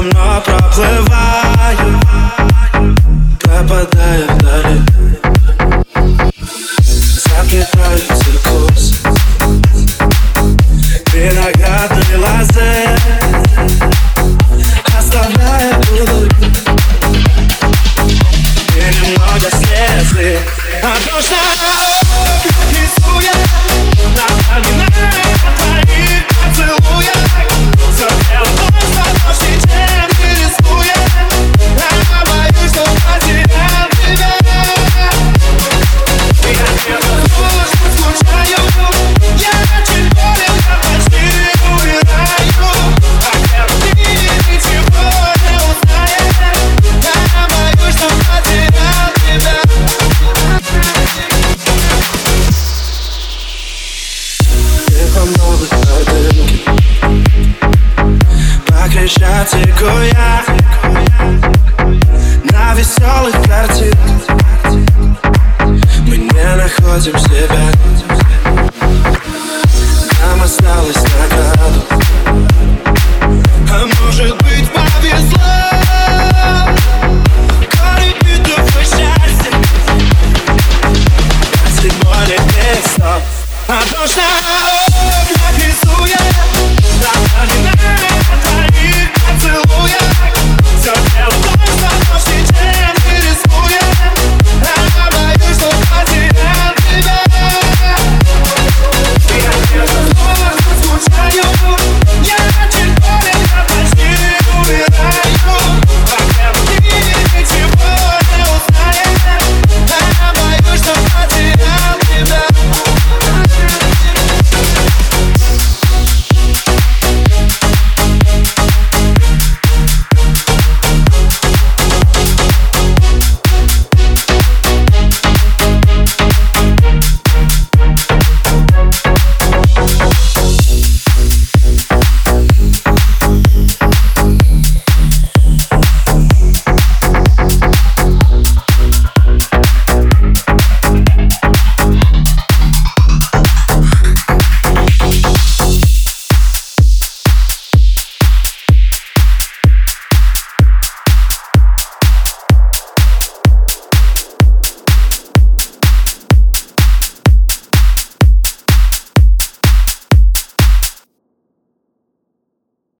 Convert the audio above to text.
Мной проплываю. Пропадая вдали. Заплетаю циркус Виноградной лозы Крещатику я На веселых картинках Мы не находим себя